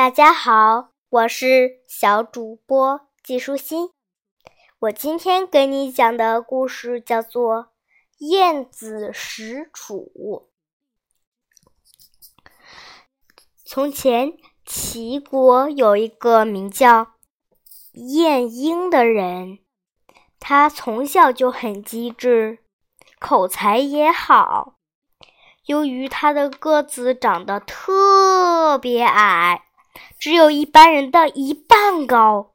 大家好，我是小主播季舒心。我今天给你讲的故事叫做《晏子使楚》。从前，齐国有一个名叫晏婴的人，他从小就很机智，口才也好。由于他的个子长得特别矮，只有一般人的一半高，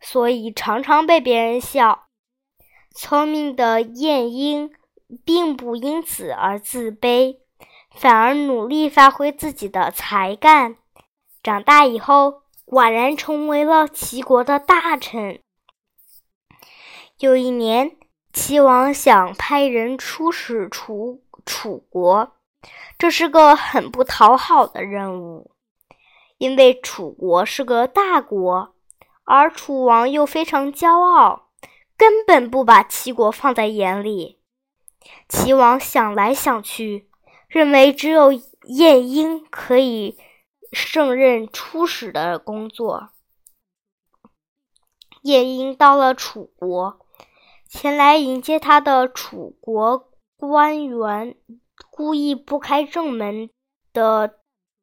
所以常常被别人笑。聪明的晏婴并不因此而自卑，反而努力发挥自己的才干。长大以后，寡然成为了齐国的大臣。有一年，齐王想派人出使楚楚国。这是个很不讨好的任务，因为楚国是个大国，而楚王又非常骄傲，根本不把齐国放在眼里。齐王想来想去，认为只有晏婴可以胜任出使的工作。晏婴到了楚国，前来迎接他的楚国官员。故意不开正门的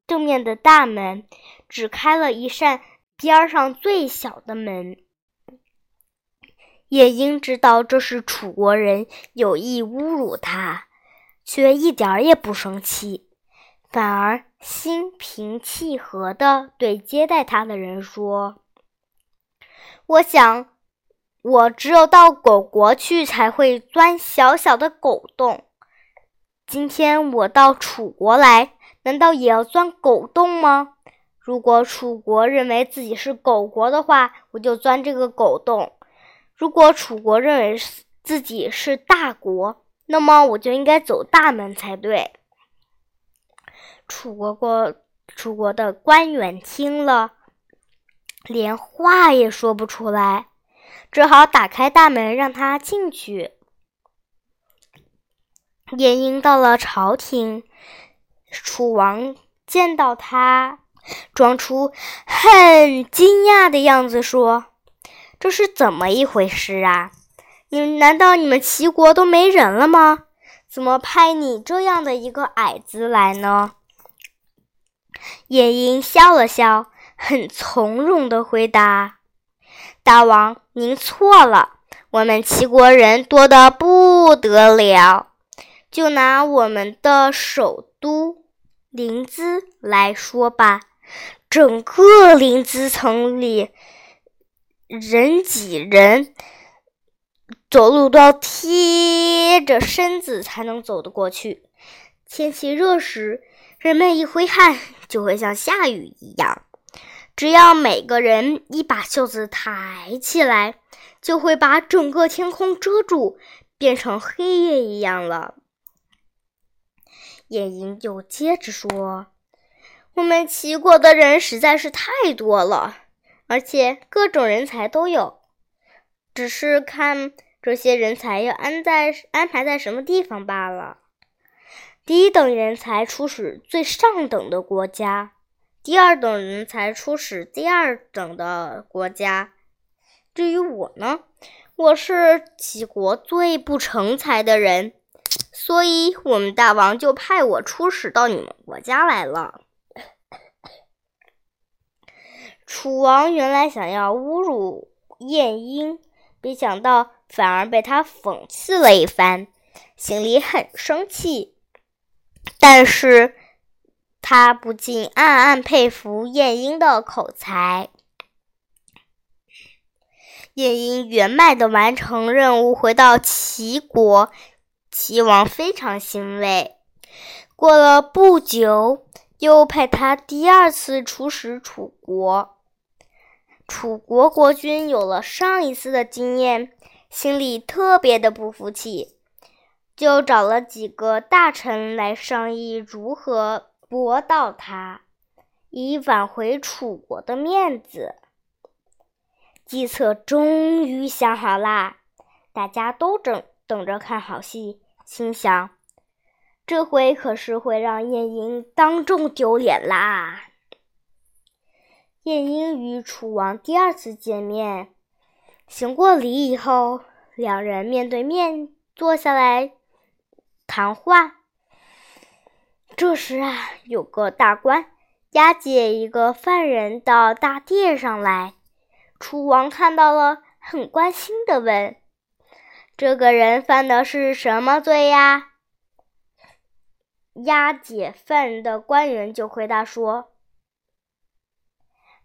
正面的大门，只开了一扇边上最小的门。夜莺知道这是楚国人有意侮辱他，却一点也不生气，反而心平气和地对接待他的人说：“我想，我只有到狗国去，才会钻小小的狗洞。”今天我到楚国来，难道也要钻狗洞吗？如果楚国认为自己是狗国的话，我就钻这个狗洞；如果楚国认为自己是大国，那么我就应该走大门才对。楚国国楚国的官员听了，连话也说不出来，只好打开大门让他进去。晏婴到了朝廷，楚王见到他，装出很惊讶的样子，说：“这是怎么一回事啊？你难道你们齐国都没人了吗？怎么派你这样的一个矮子来呢？”晏婴笑了笑，很从容的回答：“大王，您错了，我们齐国人多得不得了。”就拿我们的首都临淄来说吧，整个临淄城里人挤人，走路都要贴着身子才能走得过去。天气热时，人们一挥汗就会像下雨一样。只要每个人一把袖子抬起来，就会把整个天空遮住，变成黑夜一样了。晏婴又接着说：“我们齐国的人实在是太多了，而且各种人才都有，只是看这些人才要安在安排在什么地方罢了。第一等人才出使最上等的国家，第二等人才出使第二等的国家。至于我呢，我是齐国最不成才的人。”所以，我们大王就派我出使到你们国家来了。楚王原来想要侮辱晏婴，没想到反而被他讽刺了一番，心里很生气。但是他不禁暗暗佩服晏婴的口才。晏婴圆满的完成任务，回到齐国。齐王非常欣慰，过了不久，又派他第二次出使楚国。楚国国君有了上一次的经验，心里特别的不服气，就找了几个大臣来商议如何驳倒他，以挽回楚国的面子。计策终于想好啦，大家都争等着看好戏。心想，这回可是会让晏婴当众丢脸啦！晏婴与楚王第二次见面，行过礼以后，两人面对面坐下来谈话。这时啊，有个大官押解一个犯人到大殿上来，楚王看到了，很关心的问：“这个人犯的是什么罪呀？”押解犯人的官员就回答说。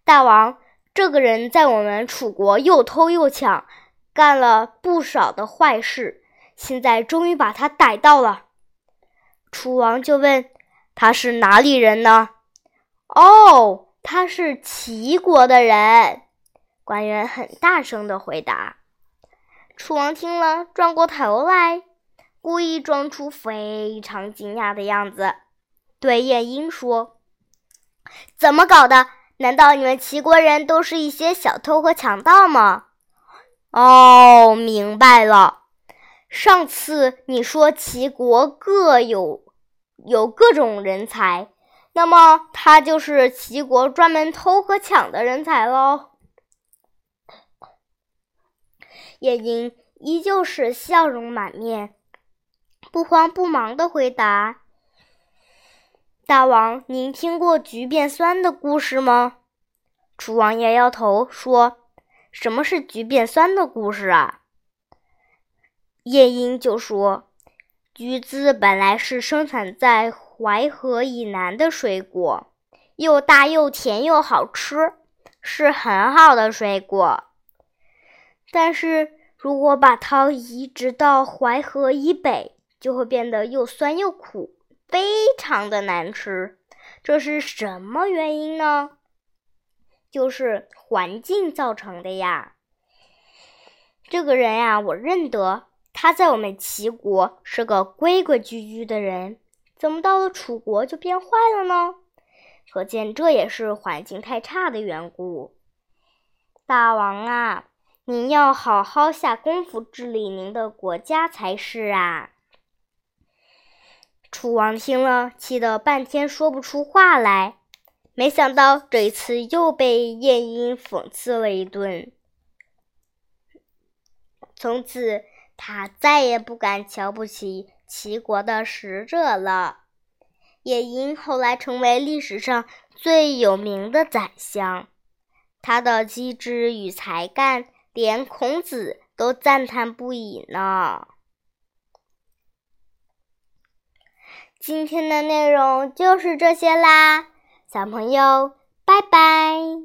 大王，这个人在我们楚国又偷又抢，干了不少的坏事，现在终于把他逮到了。楚王就问：“他是哪里人呢？”“哦，他是齐国的人。”官员很大声的回答。楚王听了，转过头来，故意装出非常惊讶的样子，对晏婴说：“怎么搞的？”难道你们齐国人都是一些小偷和强盗吗？哦，明白了。上次你说齐国各有有各种人才，那么他就是齐国专门偷和抢的人才喽。夜莺依旧是笑容满面，不慌不忙的回答。大王，您听过橘变酸的故事吗？楚王摇摇头说：“什么是橘变酸的故事啊？”夜莺就说：“橘子本来是生产在淮河以南的水果，又大又甜又好吃，是很好的水果。但是如果把它移植到淮河以北，就会变得又酸又苦。”非常的难吃，这是什么原因呢？就是环境造成的呀。这个人呀，我认得，他在我们齐国是个规规矩矩的人，怎么到了楚国就变坏了呢？可见这也是环境太差的缘故。大王啊，您要好好下功夫治理您的国家才是啊。楚王听了，气得半天说不出话来。没想到这一次又被晏婴讽刺了一顿。从此，他再也不敢瞧不起齐国的使者了。晏婴后来成为历史上最有名的宰相，他的机智与才干，连孔子都赞叹不已呢。今天的内容就是这些啦，小朋友，拜拜。